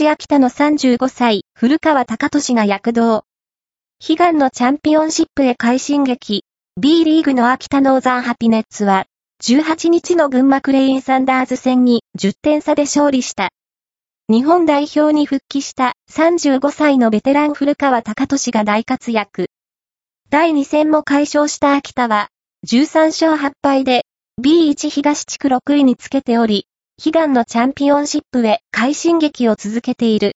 日秋田の35歳、古川隆俊が躍動。悲願のチャンピオンシップへ快進撃。B リーグの秋田ノーザンハピネッツは、18日の群馬クレインサンダーズ戦に10点差で勝利した。日本代表に復帰した35歳のベテラン古川隆俊が大活躍。第2戦も解消した秋田は、13勝8敗で B1 東地区6位につけており、悲願のチャンピオンシップへ快進撃を続けている。